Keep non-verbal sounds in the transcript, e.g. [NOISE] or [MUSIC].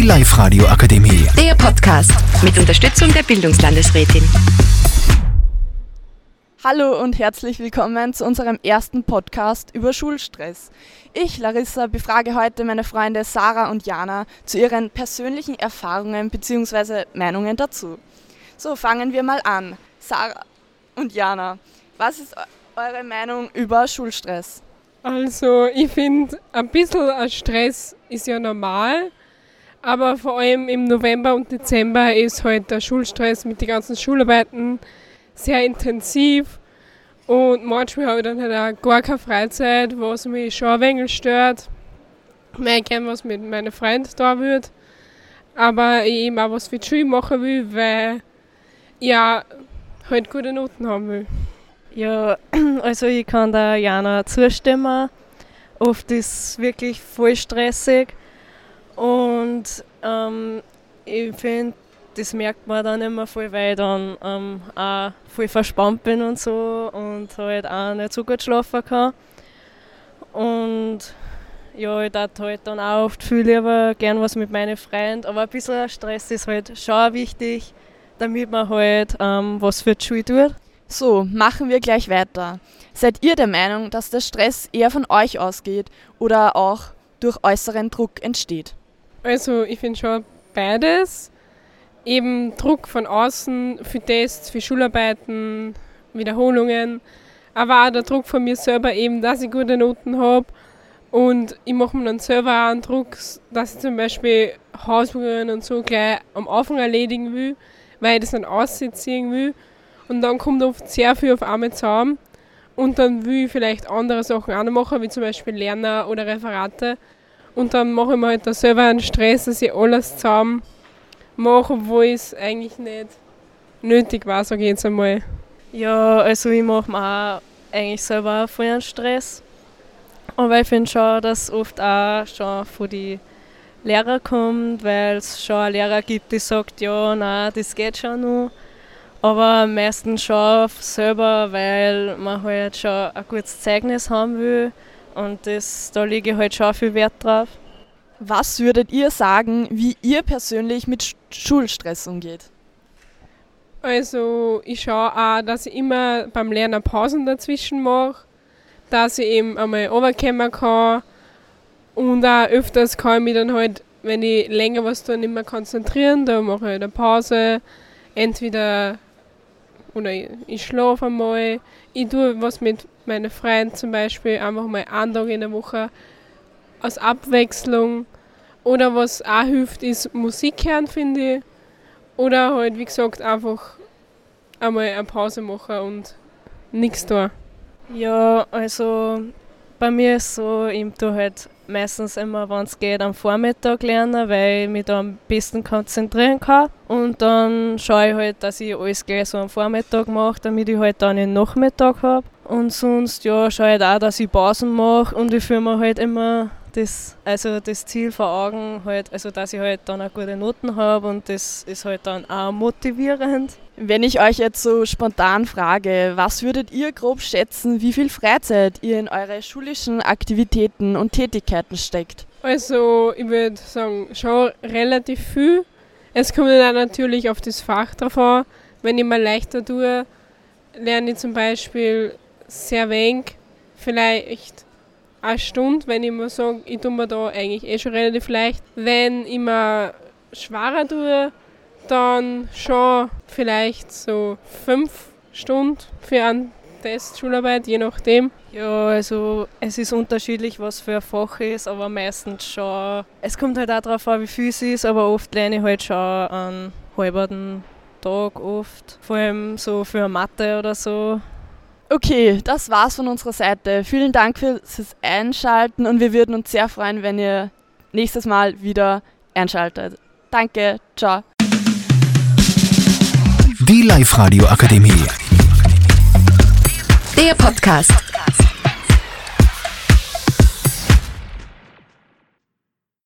Die Live-Radio Akademie. Der Podcast mit Unterstützung der Bildungslandesrätin. Hallo und herzlich willkommen zu unserem ersten Podcast über Schulstress. Ich, Larissa, befrage heute meine Freunde Sarah und Jana zu ihren persönlichen Erfahrungen bzw. Meinungen dazu. So, fangen wir mal an. Sarah und Jana, was ist eure Meinung über Schulstress? Also, ich finde, ein bisschen Stress ist ja normal, aber vor allem im November und Dezember ist halt der Schulstress mit den ganzen Schularbeiten sehr intensiv und manchmal habe ich dann halt auch gar keine Freizeit, was mich schon ein wenig stört. Ich möchte gerne was mit meinen Freunden da wird, aber ich eben auch was für die Schule machen will, weil ich ja halt gute Noten haben will. Ja, [CLEARS THROAT] also ich kann da Jana zustimmen. Oft ist es wirklich voll stressig und ähm, ich finde, das merkt man dann immer voll, weil ich dann ähm, auch voll verspannt bin und so und halt auch nicht so gut schlafen kann. Und ja, ich darf halt dann auch oft viel lieber gern was mit meinen Freunden, aber ein bisschen Stress ist halt schon wichtig, damit man halt ähm, was für die Schule tut. So, machen wir gleich weiter. Seid ihr der Meinung, dass der Stress eher von euch ausgeht oder auch durch äußeren Druck entsteht? Also ich finde schon beides. Eben Druck von außen für Tests, für Schularbeiten, Wiederholungen, aber auch der Druck von mir selber eben, dass ich gute Noten habe. Und ich mache mir dann selber auch einen Druck, dass ich zum Beispiel Hausübungen und so gleich am Anfang erledigen will, weil ich das dann ausziehen will. Und dann kommt oft sehr viel auf einmal zusammen. Und dann will ich vielleicht andere Sachen auch noch machen, wie zum Beispiel Lerner oder Referate. Und dann mache ich mir halt da selber einen Stress, dass ich alles zusammen mache, obwohl es eigentlich nicht nötig war, sage ich jetzt einmal. Ja, also ich mache mir auch eigentlich selber voll einen Stress. Aber ich finde schon, dass oft auch schon von den Lehrern kommt, weil es schon einen Lehrer gibt, der sagt, ja, nein, das geht schon noch. Aber meistens schon selber, weil man halt schon ein gutes Zeugnis haben will. Und das, da lege ich halt schon viel Wert drauf. Was würdet ihr sagen, wie ihr persönlich mit Schulstress umgeht? Also ich schaue auch, dass ich immer beim Lernen Pausen dazwischen mache, dass ich eben einmal runterkommen kann und auch öfters kann ich mich dann halt, wenn ich länger was tue, nicht mehr konzentrieren, da mache ich eine Pause, entweder oder ich, ich schlafe einmal, ich tue was mit meinen Freunden zum Beispiel, einfach mal einen Tag in der Woche als Abwechslung. Oder was auch hilft, ist Musik hören, finde ich. Oder halt, wie gesagt, einfach einmal eine Pause machen und nichts tun. Ja, also bei mir ist so, ich tue halt meistens immer, wenn es geht, am Vormittag lernen, weil ich mich da am besten konzentrieren kann. Und dann schaue ich halt, dass ich alles gleich so am Vormittag mache, damit ich halt dann den Nachmittag habe. Und sonst ja, schaue ich halt auch, dass ich Pausen mache und ich fühle mir halt immer das, also das Ziel vor Augen, halt, also dass ich halt dann auch gute Noten habe und das ist halt dann auch motivierend. Wenn ich euch jetzt so spontan frage, was würdet ihr grob schätzen, wie viel Freizeit ihr in eure schulischen Aktivitäten und Tätigkeiten steckt? Also ich würde sagen, schon relativ viel. Es kommt dann natürlich auf das Fach drauf an. Wenn ich mal leichter tue, lerne ich zum Beispiel sehr wenig, vielleicht eine Stunde, wenn ich mir sage, ich tue mir da eigentlich eh schon relativ leicht. Wenn ich mir schwerer tue, dann schon vielleicht so fünf Stunden für einen Test Schularbeit, je nachdem. Ja, also es ist unterschiedlich, was für ein Fach ist, aber meistens schon. Es kommt halt auch darauf an, wie viel es ist, aber oft lerne ich halt schon einen halben Tag oft. Vor allem so für Mathe oder so. Okay, das war's von unserer Seite. Vielen Dank fürs Einschalten und wir würden uns sehr freuen, wenn ihr nächstes Mal wieder einschaltet. Danke, ciao. Die Live-Radio Akademie. Der Podcast.